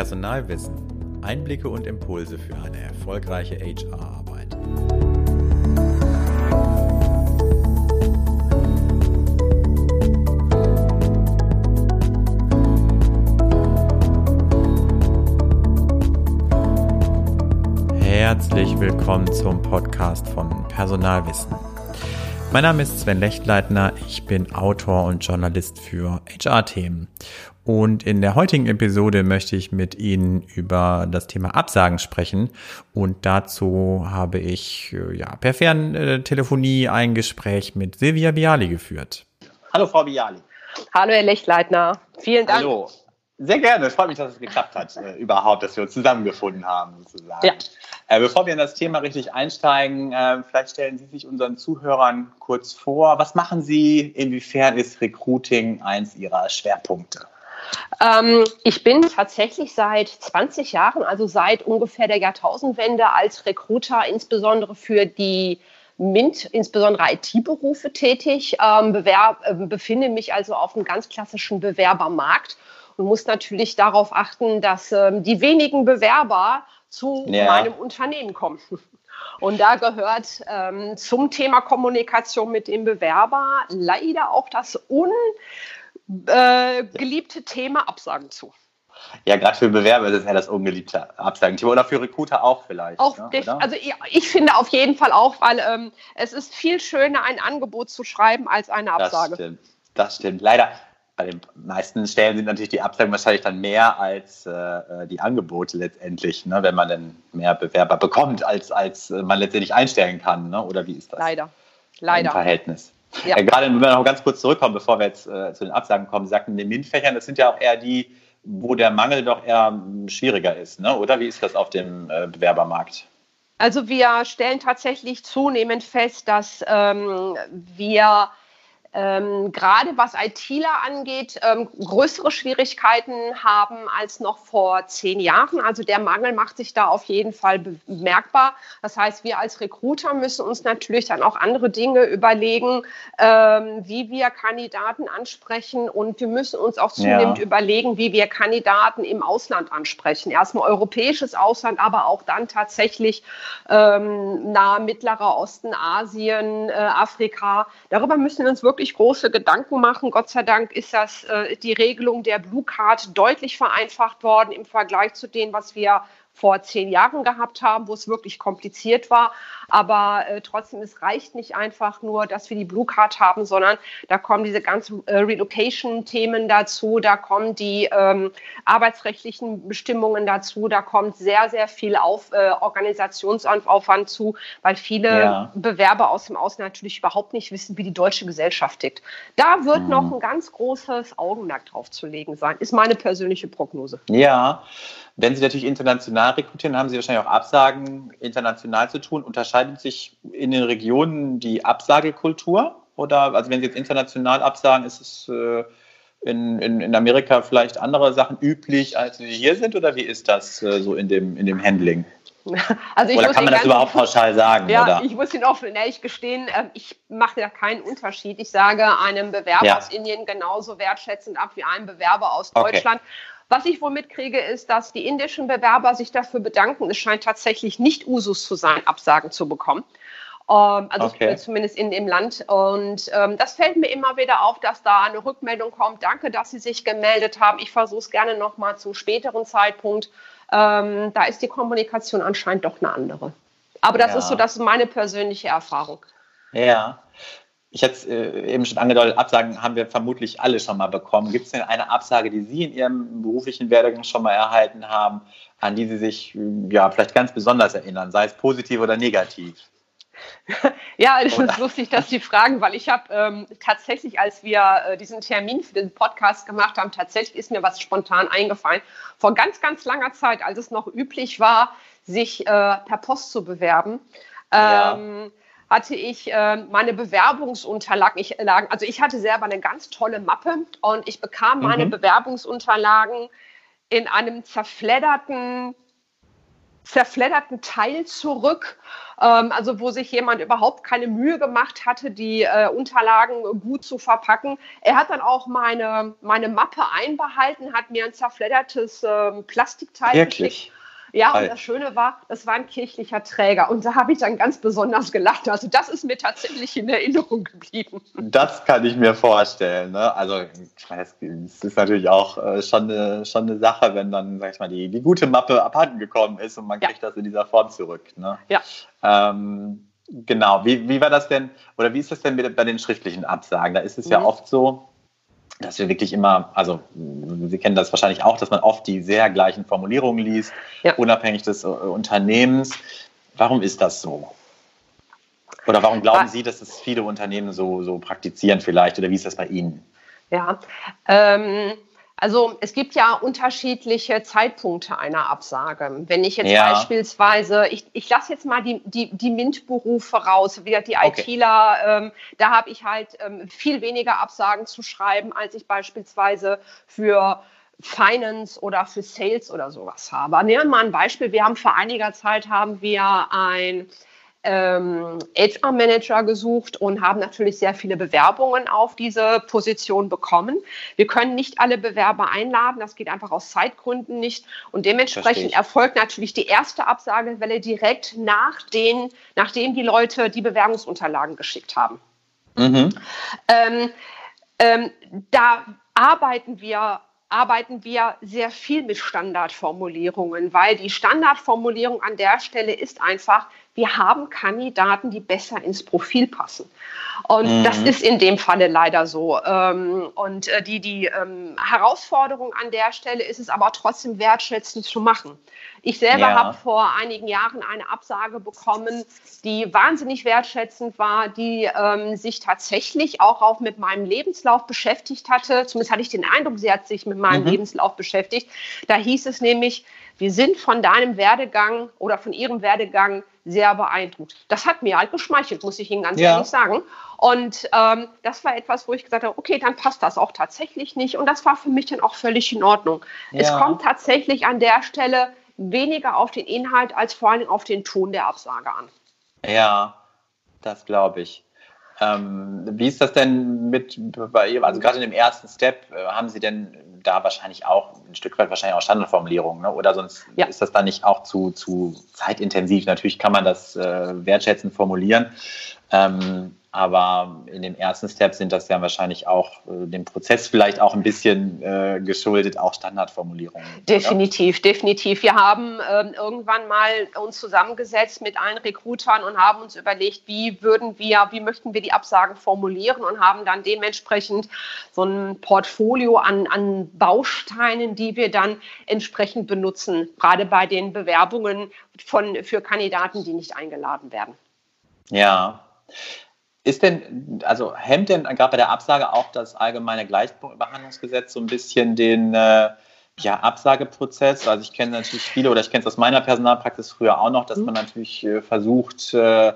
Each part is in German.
Personalwissen. Einblicke und Impulse für eine erfolgreiche HR-Arbeit. Herzlich willkommen zum Podcast von Personalwissen. Mein Name ist Sven Lechtleitner, ich bin Autor und Journalist für HR-Themen. Und in der heutigen Episode möchte ich mit Ihnen über das Thema Absagen sprechen. Und dazu habe ich äh, ja, per Ferntelefonie ein Gespräch mit Silvia Biali geführt. Hallo Frau Biali. Hallo Herr Lechtleitner. Vielen Dank. Hallo. Sehr gerne. Es freut mich, dass es geklappt hat, äh, überhaupt, dass wir uns zusammengefunden haben, sozusagen. Ja. Äh, bevor wir in das Thema richtig einsteigen, äh, vielleicht stellen Sie sich unseren Zuhörern kurz vor. Was machen Sie? Inwiefern ist Recruiting eins Ihrer Schwerpunkte? Ähm, ich bin tatsächlich seit 20 Jahren, also seit ungefähr der Jahrtausendwende, als Recruiter insbesondere für die MINT, insbesondere IT-Berufe tätig, ähm, bewerb, äh, befinde mich also auf einem ganz klassischen Bewerbermarkt und muss natürlich darauf achten, dass ähm, die wenigen Bewerber zu ja. meinem Unternehmen kommen. Und da gehört ähm, zum Thema Kommunikation mit dem Bewerber leider auch das ungeliebte äh, Thema Absagen zu. Ja, gerade für Bewerber ist es ja das ungeliebte Absagenthema oder für Recruiter auch vielleicht. Auch ne, also ich, ich, finde auf jeden Fall auch, weil ähm, es ist viel schöner, ein Angebot zu schreiben als eine Absage. Das stimmt. Das stimmt. Leider bei den meisten Stellen sind natürlich die Absagen wahrscheinlich dann mehr als äh, äh, die Angebote letztendlich, ne? wenn man dann mehr Bewerber bekommt, als, als äh, man letztendlich einstellen kann. Ne? Oder wie ist das? Leider. Leider. Im Verhältnis. Ja. Äh, gerade wenn wir noch ganz kurz zurückkommen, bevor wir jetzt äh, zu den Absagen kommen, Sie sagten, in den MINT-Fächern, das sind ja auch eher die, wo der Mangel doch eher schwieriger ist, ne? oder wie ist das auf dem äh, Bewerbermarkt? Also wir stellen tatsächlich zunehmend fest, dass ähm, wir ähm, gerade was ITler angeht, ähm, größere Schwierigkeiten haben als noch vor zehn Jahren. Also der Mangel macht sich da auf jeden Fall bemerkbar. Das heißt, wir als Recruiter müssen uns natürlich dann auch andere Dinge überlegen, ähm, wie wir Kandidaten ansprechen und wir müssen uns auch zunehmend ja. überlegen, wie wir Kandidaten im Ausland ansprechen. Erstmal europäisches Ausland, aber auch dann tatsächlich ähm, nahe Mittlerer Osten, Asien, äh, Afrika. Darüber müssen wir uns wirklich wirklich große Gedanken machen. Gott sei Dank ist das äh, die Regelung der Blue Card deutlich vereinfacht worden im Vergleich zu dem, was wir vor zehn Jahren gehabt haben, wo es wirklich kompliziert war. Aber äh, trotzdem, es reicht nicht einfach nur, dass wir die Blue Card haben, sondern da kommen diese ganzen äh, Relocation-Themen dazu, da kommen die ähm, arbeitsrechtlichen Bestimmungen dazu, da kommt sehr, sehr viel auf, äh, Organisationsaufwand zu, weil viele ja. Bewerber aus dem Ausland natürlich überhaupt nicht wissen, wie die deutsche Gesellschaft tickt. Da wird mhm. noch ein ganz großes Augenmerk drauf zu legen sein, ist meine persönliche Prognose. Ja, wenn Sie natürlich international rekrutieren, haben Sie wahrscheinlich auch Absagen international zu tun. Unterscheidet sich in den Regionen die Absagekultur? Oder, also wenn Sie jetzt international absagen, ist es äh, in, in, in Amerika vielleicht andere Sachen üblich, als sie hier sind? Oder wie ist das äh, so in dem, in dem Handling? Also oder kann man das überhaupt pauschal sagen? Ja, oder? ich muss Ihnen offen ehrlich gestehen, ähm, ich mache da keinen Unterschied. Ich sage einem Bewerber ja. aus Indien genauso wertschätzend ab wie einem Bewerber aus Deutschland. Was ich wohl mitkriege, ist, dass die indischen Bewerber sich dafür bedanken. Es scheint tatsächlich nicht Usus zu sein, Absagen zu bekommen. Ähm, also okay. zumindest in dem Land. Und ähm, das fällt mir immer wieder auf, dass da eine Rückmeldung kommt. Danke, dass Sie sich gemeldet haben. Ich versuche es gerne nochmal zum späteren Zeitpunkt. Ähm, da ist die Kommunikation anscheinend doch eine andere. Aber das ja. ist so, das ist meine persönliche Erfahrung. Ja ich hatte es äh, eben schon angedeutet, Absagen haben wir vermutlich alle schon mal bekommen. Gibt es denn eine Absage, die Sie in Ihrem beruflichen Werdegang schon mal erhalten haben, an die Sie sich ja vielleicht ganz besonders erinnern, sei es positiv oder negativ? Ja, es ist lustig, dass Sie fragen, weil ich habe ähm, tatsächlich, als wir äh, diesen Termin für den Podcast gemacht haben, tatsächlich ist mir was spontan eingefallen. Vor ganz, ganz langer Zeit, als es noch üblich war, sich äh, per Post zu bewerben. Ähm, ja hatte ich äh, meine Bewerbungsunterlagen. Ich, also ich hatte selber eine ganz tolle Mappe und ich bekam meine mhm. Bewerbungsunterlagen in einem zerfledderten zerfledderten Teil zurück, ähm, also wo sich jemand überhaupt keine Mühe gemacht hatte, die äh, Unterlagen gut zu verpacken. Er hat dann auch meine, meine Mappe einbehalten, hat mir ein zerfleddertes ähm, Plastikteil Wirklich? geschickt ja, und das Schöne war, das war ein kirchlicher Träger. Und da habe ich dann ganz besonders gelacht. Also das ist mir tatsächlich in Erinnerung geblieben. Das kann ich mir vorstellen. Ne? Also es ist natürlich auch äh, schon, eine, schon eine Sache, wenn dann, sag ich mal, die, die gute Mappe abhanden gekommen ist und man ja. kriegt das in dieser Form zurück. Ne? Ja. Ähm, genau. Wie, wie war das denn, oder wie ist das denn bei den schriftlichen Absagen? Da ist es mhm. ja oft so, dass wir wirklich immer, also Sie kennen das wahrscheinlich auch, dass man oft die sehr gleichen Formulierungen liest, ja. unabhängig des äh, Unternehmens. Warum ist das so? Oder warum glauben Sie, dass es viele Unternehmen so, so praktizieren vielleicht? Oder wie ist das bei Ihnen? Ja, ähm, also es gibt ja unterschiedliche Zeitpunkte einer Absage. Wenn ich jetzt ja. beispielsweise, ich, ich lasse jetzt mal die, die, die MINT-Berufe raus, wie die okay. ITler, ähm, da habe ich halt ähm, viel weniger Absagen zu schreiben, als ich beispielsweise für Finance oder für Sales oder sowas habe. Nehmen wir mal ein Beispiel. Wir haben vor einiger Zeit haben wir ein ähm, HR-Manager gesucht und haben natürlich sehr viele Bewerbungen auf diese Position bekommen. Wir können nicht alle Bewerber einladen, das geht einfach aus Zeitgründen nicht. Und dementsprechend erfolgt natürlich die erste Absagewelle direkt nach den, nachdem die Leute die Bewerbungsunterlagen geschickt haben. Mhm. Ähm, ähm, da arbeiten wir arbeiten wir sehr viel mit Standardformulierungen, weil die Standardformulierung an der Stelle ist einfach, wir haben Kandidaten, die besser ins Profil passen. Und mhm. das ist in dem Falle leider so. Ähm, und äh, die, die ähm, Herausforderung an der Stelle ist es aber trotzdem wertschätzend zu machen. Ich selber ja. habe vor einigen Jahren eine Absage bekommen, die wahnsinnig wertschätzend war, die ähm, sich tatsächlich auch, auch mit meinem Lebenslauf beschäftigt hatte. Zumindest hatte ich den Eindruck, sie hat sich mit meinem mhm. Lebenslauf beschäftigt. Da hieß es nämlich, wir sind von deinem Werdegang oder von ihrem Werdegang sehr beeindruckt. Das hat mir halt geschmeichelt, muss ich Ihnen ganz ja. ehrlich sagen. Und ähm, das war etwas, wo ich gesagt habe, okay, dann passt das auch tatsächlich nicht. Und das war für mich dann auch völlig in Ordnung. Ja. Es kommt tatsächlich an der Stelle weniger auf den Inhalt als vor allem auf den Ton der Absage an. Ja, das glaube ich. Ähm, wie ist das denn mit bei ihr? Also gerade in dem ersten Step äh, haben Sie denn da wahrscheinlich auch ein Stück weit wahrscheinlich auch Standardformulierungen, ne? oder sonst ja. ist das dann nicht auch zu, zu zeitintensiv? Natürlich kann man das äh, wertschätzend formulieren. Ähm, aber in dem ersten Step sind das ja wahrscheinlich auch äh, dem Prozess vielleicht auch ein bisschen äh, geschuldet, auch Standardformulierungen. Definitiv, oder? definitiv. Wir haben äh, irgendwann mal uns zusammengesetzt mit allen Recruitern und haben uns überlegt, wie würden wir, wie möchten wir die Absagen formulieren und haben dann dementsprechend so ein Portfolio an, an Bausteinen, die wir dann entsprechend benutzen, gerade bei den Bewerbungen von, für Kandidaten, die nicht eingeladen werden. Ja. Ist denn, also hemmt denn gerade bei der Absage auch das allgemeine Gleichbehandlungsgesetz so ein bisschen den äh, ja, Absageprozess? Also ich kenne natürlich viele oder ich kenne es aus meiner Personalpraxis früher auch noch, dass mhm. man natürlich äh, versucht, äh,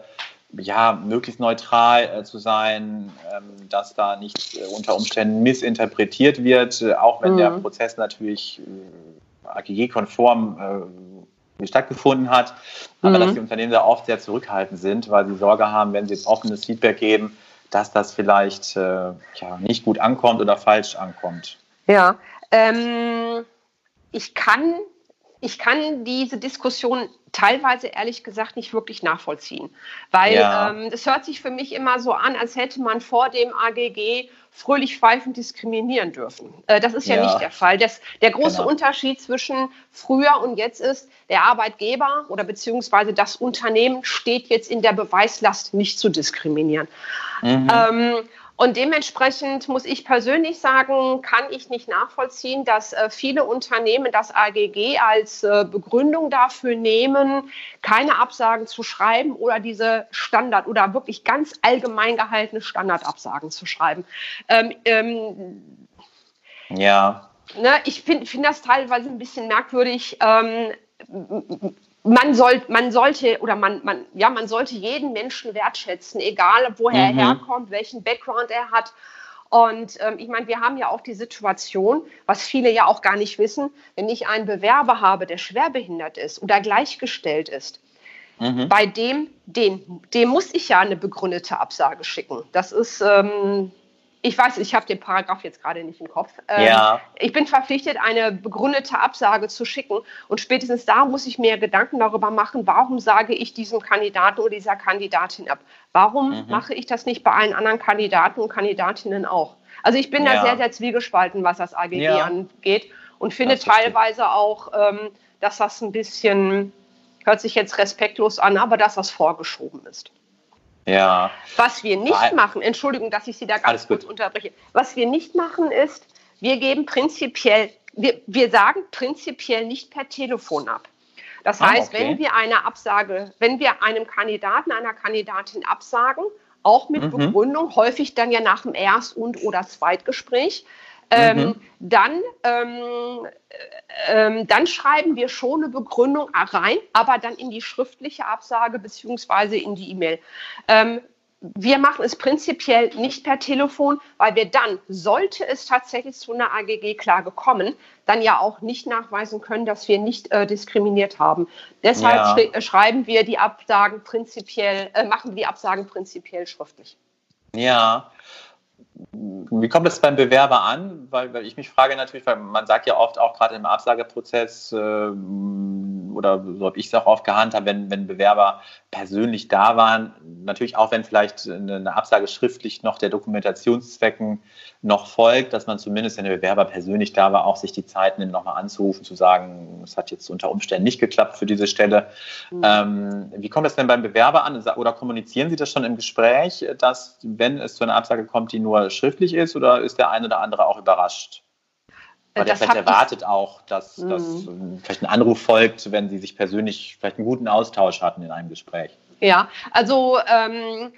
ja, möglichst neutral äh, zu sein, ähm, dass da nicht äh, unter Umständen missinterpretiert wird, äh, auch wenn mhm. der Prozess natürlich AGG-konform stattgefunden hat, aber mhm. dass die Unternehmen da oft sehr zurückhaltend sind, weil sie Sorge haben, wenn sie jetzt offenes Feedback geben, dass das vielleicht äh, ja, nicht gut ankommt oder falsch ankommt. Ja, ähm, ich kann ich kann diese Diskussion teilweise ehrlich gesagt nicht wirklich nachvollziehen, weil ja. ähm, das hört sich für mich immer so an, als hätte man vor dem AGG fröhlich pfeifend diskriminieren dürfen. Äh, das ist ja, ja, nicht der Fall. Das, der große genau. Unterschied zwischen früher und jetzt ist, der Arbeitgeber oder beziehungsweise das Unternehmen steht jetzt in der Beweislast, nicht zu diskriminieren. Mhm. Ähm, und dementsprechend muss ich persönlich sagen, kann ich nicht nachvollziehen, dass äh, viele Unternehmen das AGG als äh, Begründung dafür nehmen, keine Absagen zu schreiben oder diese Standard oder wirklich ganz allgemein gehaltene Standardabsagen zu schreiben. Ähm, ähm, ja. Ne, ich finde find das teilweise ein bisschen merkwürdig. Ähm, man, soll, man sollte oder man, man, ja, man sollte jeden Menschen wertschätzen, egal woher mhm. er herkommt, welchen Background er hat. Und ähm, ich meine, wir haben ja auch die Situation, was viele ja auch gar nicht wissen, wenn ich einen Bewerber habe, der schwerbehindert ist oder gleichgestellt ist, mhm. bei dem, den, dem muss ich ja eine begründete Absage schicken. Das ist, ähm, ich weiß, ich habe den Paragraph jetzt gerade nicht im Kopf. Ähm, ja. Ich bin verpflichtet, eine begründete Absage zu schicken. Und spätestens da muss ich mir Gedanken darüber machen, warum sage ich diesem Kandidaten oder dieser Kandidatin ab? Warum mhm. mache ich das nicht bei allen anderen Kandidaten und Kandidatinnen auch? Also ich bin ja. da sehr, sehr zwiegespalten, was das AGG ja. angeht und finde teilweise auch, ähm, dass das ein bisschen, hört sich jetzt respektlos an, aber dass das vorgeschoben ist. Ja. Was wir nicht Weil, machen, Entschuldigung, dass ich Sie da ganz kurz unterbreche. Was wir nicht machen ist, wir geben prinzipiell, wir, wir sagen prinzipiell nicht per Telefon ab. Das ah, heißt, okay. wenn wir eine Absage, wenn wir einem Kandidaten, einer Kandidatin absagen, auch mit mhm. Begründung, häufig dann ja nach dem Erst- und oder Zweitgespräch, ähm, mhm. dann, ähm, ähm, dann schreiben wir schon eine Begründung rein, aber dann in die schriftliche Absage beziehungsweise in die E-Mail. Ähm, wir machen es prinzipiell nicht per Telefon, weil wir dann, sollte es tatsächlich zu einer AGG-Klage kommen, dann ja auch nicht nachweisen können, dass wir nicht äh, diskriminiert haben. Deshalb ja. sch schreiben wir die Absagen prinzipiell, äh, machen wir die Absagen prinzipiell schriftlich. Ja, wie kommt es beim Bewerber an? Weil, weil, ich mich frage natürlich, weil man sagt ja oft auch gerade im Absageprozess äh, oder so habe ich es auch oft gehandhabt, wenn, wenn Bewerber persönlich da waren, natürlich auch wenn vielleicht eine, Absage schriftlich noch der Dokumentationszwecken noch folgt, dass man zumindest, wenn der Bewerber persönlich da war, auch sich die Zeit nimmt, nochmal anzurufen, zu sagen, es hat jetzt unter Umständen nicht geklappt für diese Stelle. Mhm. Ähm, wie kommt das denn beim Bewerber an? Oder kommunizieren Sie das schon im Gespräch, dass, wenn es zu einer Absage kommt, die nur schriftlich ist, oder ist der eine oder andere auch überrascht? Weil das der vielleicht erwartet auch, dass, dass mhm. vielleicht ein Anruf folgt, wenn Sie sich persönlich vielleicht einen guten Austausch hatten in einem Gespräch. Ja, also ähm,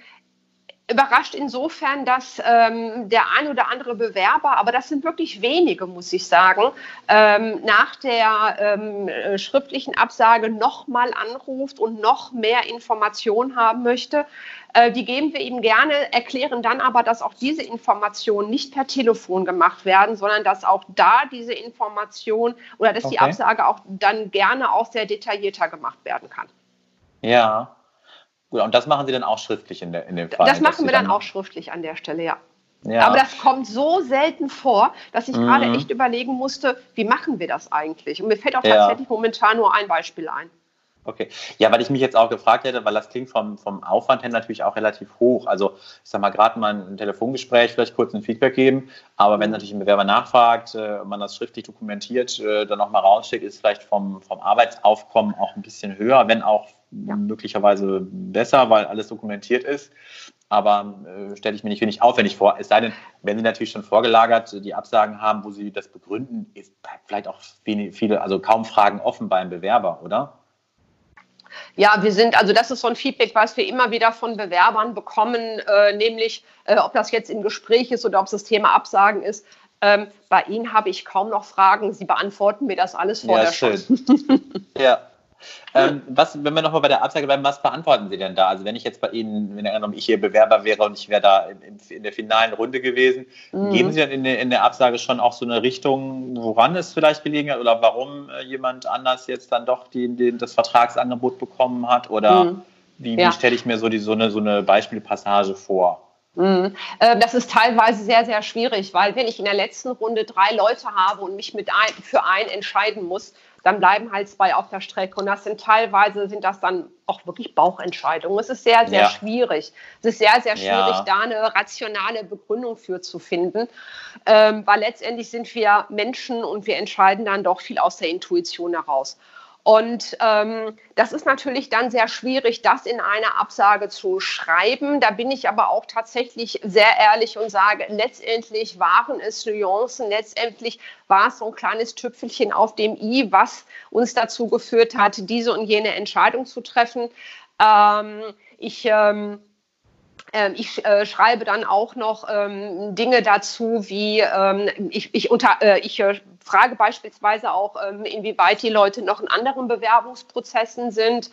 überrascht insofern, dass ähm, der ein oder andere Bewerber, aber das sind wirklich wenige, muss ich sagen, ähm, nach der ähm, äh, schriftlichen Absage nochmal anruft und noch mehr Informationen haben möchte. Äh, die geben wir ihm gerne, erklären dann aber, dass auch diese Informationen nicht per Telefon gemacht werden, sondern dass auch da diese Information oder dass okay. die Absage auch dann gerne auch sehr detaillierter gemacht werden kann. Ja, Gut, und das machen Sie dann auch schriftlich in, der, in dem Fall? Das machen wir dann, auch schriftlich an der Stelle, ja. Ja. Aber das kommt so selten vor, dass ich mhm. gerade echt überlegen musste, wie machen wir das eigentlich? Und mir fällt auch ja. tatsächlich momentan nur ein Beispiel ein. Okay. Ja, weil ich mich jetzt auch gefragt hätte, weil das klingt vom, vom Aufwand her natürlich auch relativ hoch. Also ich sag mal, gerade mal ein Telefongespräch, vielleicht kurz ein Feedback geben, aber wenn natürlich ein Bewerber nachfragt, äh, man das schriftlich dokumentiert, äh, dann nochmal rausschickt, ist vielleicht vom, vom Arbeitsaufkommen auch ein bisschen höher, wenn auch ja. möglicherweise besser, weil alles dokumentiert ist. Aber äh, stelle ich mir nicht wenig aufwendig vor. Es sei denn, wenn Sie natürlich schon vorgelagert die Absagen haben, wo Sie das begründen, ist vielleicht auch viele, also kaum Fragen offen beim Bewerber, oder? Ja, wir sind, also das ist so ein Feedback, was wir immer wieder von Bewerbern bekommen, äh, nämlich äh, ob das jetzt im Gespräch ist oder ob es das Thema Absagen ist. Ähm, bei Ihnen habe ich kaum noch Fragen. Sie beantworten mir das alles vorher ja, schön. schon. ja, ähm, was, wenn wir nochmal bei der Absage bleiben, was beantworten Sie denn da? Also wenn ich jetzt bei Ihnen, wenn ich hier Bewerber wäre und ich wäre da in, in, der finalen Runde gewesen, mhm. geben Sie dann in, in, der Absage schon auch so eine Richtung, woran es vielleicht gelegen hat oder warum äh, jemand anders jetzt dann doch die, die, das Vertragsangebot bekommen hat? Oder mhm. wie, ja. wie stelle ich mir so, die, so, eine, so eine Beispielpassage vor? Mhm. Äh, das ist teilweise sehr, sehr schwierig, weil wenn ich in der letzten Runde drei Leute habe und mich mit ein, für einen entscheiden muss, dann bleiben halt zwei auf der Strecke. Und das sind teilweise, sind das dann auch wirklich Bauchentscheidungen. Es ist sehr, sehr ja. schwierig. Es ist sehr, sehr schwierig, ja. da eine rationale Begründung für zu finden, ähm, weil letztendlich sind wir Menschen und wir entscheiden dann doch viel aus der Intuition heraus. Und ähm, das ist natürlich dann sehr schwierig, das in einer Absage zu schreiben. Da bin ich aber auch tatsächlich sehr ehrlich und sage, letztendlich waren es Nuancen, letztendlich war es so ein kleines Tüpfelchen auf dem i, was uns dazu geführt hat, diese und jene Entscheidung zu treffen. Ähm, ich ähm, ich äh, schreibe dann auch noch ähm, Dinge dazu, wie ähm, ich, ich, unter, äh, ich äh, frage beispielsweise auch, ähm, inwieweit die Leute noch in anderen Bewerbungsprozessen sind,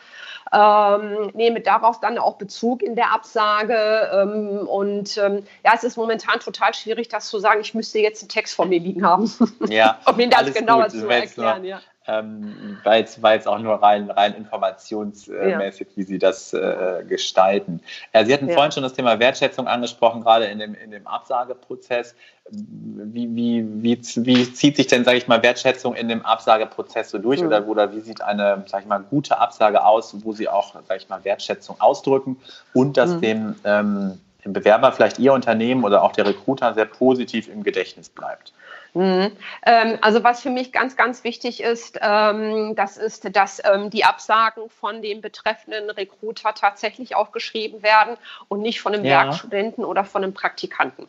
ähm, nehme darauf dann auch Bezug in der Absage. Ähm, und ähm, ja, es ist momentan total schwierig, das zu sagen, ich müsste jetzt einen Text vor mir liegen haben, ja, um Ihnen das genauer gut. zu erklären. Ja ähm, war, jetzt, war jetzt auch nur rein, rein informationsmäßig, ja. wie Sie das äh, gestalten. Äh, Sie hatten ja. vorhin schon das Thema Wertschätzung angesprochen, gerade in dem, in dem Absageprozess. Wie, wie, wie, wie zieht sich denn, sage ich mal, Wertschätzung in dem Absageprozess so durch? Mhm. Oder, oder wie sieht eine, sage ich mal, gute Absage aus, wo Sie auch, sage ich mal, Wertschätzung ausdrücken und dass mhm. dem, ähm, dem Bewerber vielleicht Ihr Unternehmen oder auch der Recruiter sehr positiv im Gedächtnis bleibt? Mhm. Ähm, also was für mich ganz, ganz wichtig ist, ähm, das ist, dass ähm, die Absagen von dem betreffenden Recruiter tatsächlich auch geschrieben werden und nicht von einem ja. Werkstudenten oder von einem Praktikanten.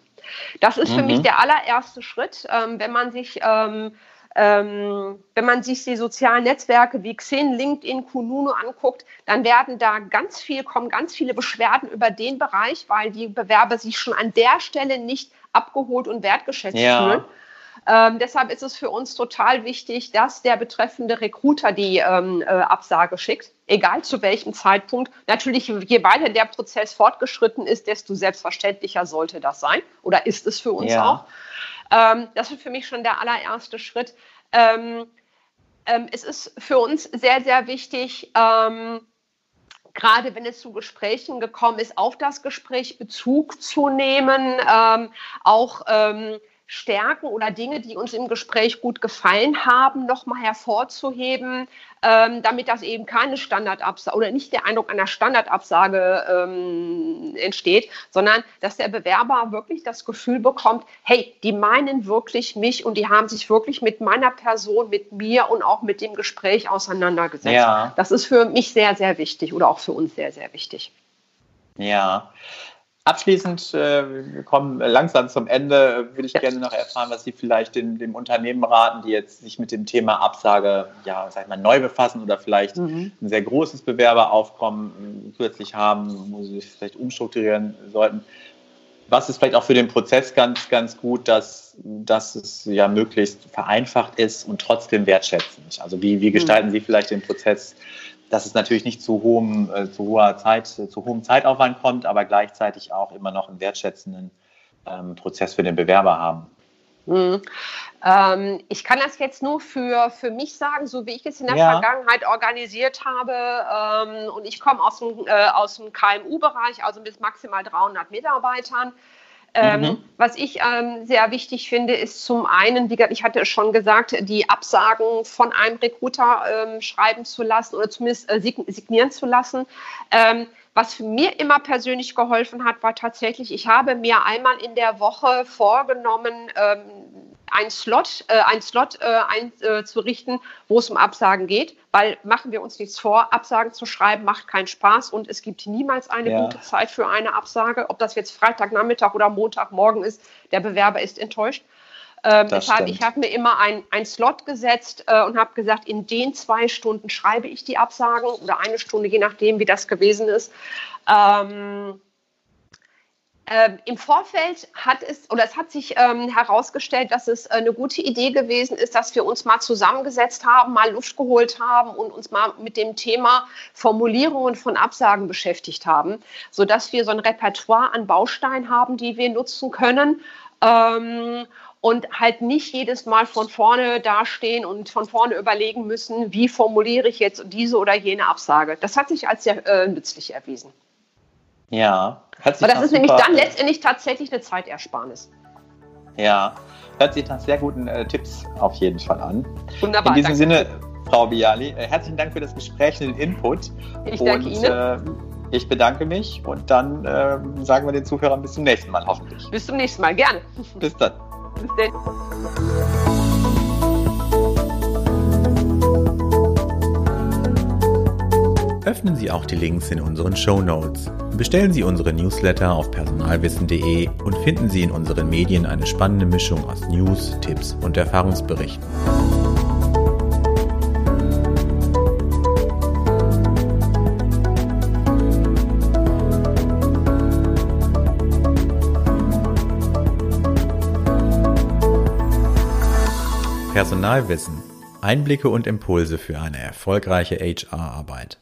Das ist mhm. für mich mhm. der allererste Schritt, wenn man sich ähm, wenn man sich die sozialen Netzwerke wie Xing, LinkedIn, Kununu anguckt, dann werden da ganz viel, kommen ganz viele Beschwerden über den Bereich, weil die Bewerber sich schon an der Stelle nicht abgeholt und wertgeschätzt ja. fühlen. Ähm, deshalb ist es für uns total wichtig, dass der betreffende Recruiter die ähm, äh, Absage schickt, egal zu welchem Zeitpunkt. Natürlich, je weiter der Prozess fortgeschritten ist, desto selbstverständlicher sollte das sein oder ist es für uns ja. auch. Ähm, das ist für mich schon der allererste Schritt. Ähm, ähm, es ist für uns sehr, sehr wichtig, ähm, gerade wenn es zu Gesprächen gekommen ist, auf das Gespräch Bezug zu nehmen, auch Stärken oder Dinge, die uns im Gespräch gut gefallen haben, nochmal hervorzuheben, ähm, damit das eben keine Standardabsage oder nicht der Eindruck einer Standardabsage ähm, entsteht, sondern dass der Bewerber wirklich das Gefühl bekommt, hey, die meinen wirklich mich und die haben sich wirklich mit meiner Person, mit mir und auch mit dem Gespräch auseinandergesetzt. Ja. Das ist für mich sehr, sehr wichtig oder auch für uns sehr, sehr wichtig. Ja, Abschließend, äh, wir kommen langsam zum Ende, würde ich gerne noch erfahren, was Sie vielleicht dem, dem, Unternehmen raten, die jetzt sich mit dem Thema Absage, ja, sag ich mal, neu befassen oder vielleicht mhm. ein sehr großes Bewerberaufkommen kürzlich haben, wo sie sich vielleicht umstrukturieren sollten. Was ist vielleicht auch für den Prozess ganz, ganz gut, dass, dass es ja möglichst vereinfacht ist und trotzdem wertschätzend? Also wie, wie gestalten mhm. Sie vielleicht den Prozess dass es natürlich nicht zu hohem, äh, zu hoher Zeit, zu hohem Zeitaufwand kommt, aber gleichzeitig auch immer noch einen wertschätzenden ähm, Prozess für den Bewerber haben. Hm. Ähm, ich kann das jetzt nur für, für mich sagen, so wie ich es in der ja. Vergangenheit organisiert habe. Ähm, und ich komme aus dem, äh, aus dem KMU-Bereich, also bis maximal 300 Mitarbeitern. Ähm, mhm. Was ich ähm, sehr wichtig finde, ist zum einen, wie ich hatte es schon gesagt, die Absagen von einem Recruiter ähm, schreiben zu lassen oder zumindest äh, signieren zu lassen. Ähm, was mir immer persönlich geholfen hat, war tatsächlich, ich habe mir einmal in der Woche vorgenommen, ähm, einen Slot, äh, einen Slot äh, einzurichten, äh, wo es um Absagen geht, weil machen wir uns nichts vor, Absagen zu schreiben macht keinen Spaß und es gibt niemals eine ja. gute Zeit für eine Absage, ob das jetzt Freitagnachmittag oder Montagmorgen ist, der Bewerber ist enttäuscht. Ähm, deshalb, ich habe mir immer einen Slot gesetzt äh, und habe gesagt, in den zwei Stunden schreibe ich die Absagen oder eine Stunde, je nachdem, wie das gewesen ist. Ähm, ähm, Im Vorfeld hat es oder es hat sich ähm, herausgestellt, dass es äh, eine gute Idee gewesen ist, dass wir uns mal zusammengesetzt haben, mal Luft geholt haben und uns mal mit dem Thema Formulierungen von Absagen beschäftigt haben, sodass wir so ein Repertoire an Bausteinen haben, die wir nutzen können. Ähm, und halt nicht jedes Mal von vorne dastehen und von vorne überlegen müssen, wie formuliere ich jetzt diese oder jene Absage. Das hat sich als sehr äh, nützlich erwiesen. Ja. Hört sich Aber das ist nämlich dann letztendlich tatsächlich eine Zeitersparnis. Ja, hört sich nach sehr guten äh, Tipps auf jeden Fall an. Wunderbar. In diesem Sinne, Frau Biali, äh, herzlichen Dank für das Gespräch und den Input. Ich danke und, Ihnen. Äh, ich bedanke mich und dann äh, sagen wir den Zuhörern bis zum nächsten Mal, hoffentlich. Bis zum nächsten Mal, gerne. Bis dann. Bis dann. öffnen Sie auch die Links in unseren Show Notes. Bestellen Sie unsere Newsletter auf personalwissen.de und finden Sie in unseren Medien eine spannende Mischung aus News, Tipps und Erfahrungsberichten. Personalwissen. Einblicke und Impulse für eine erfolgreiche HR-Arbeit.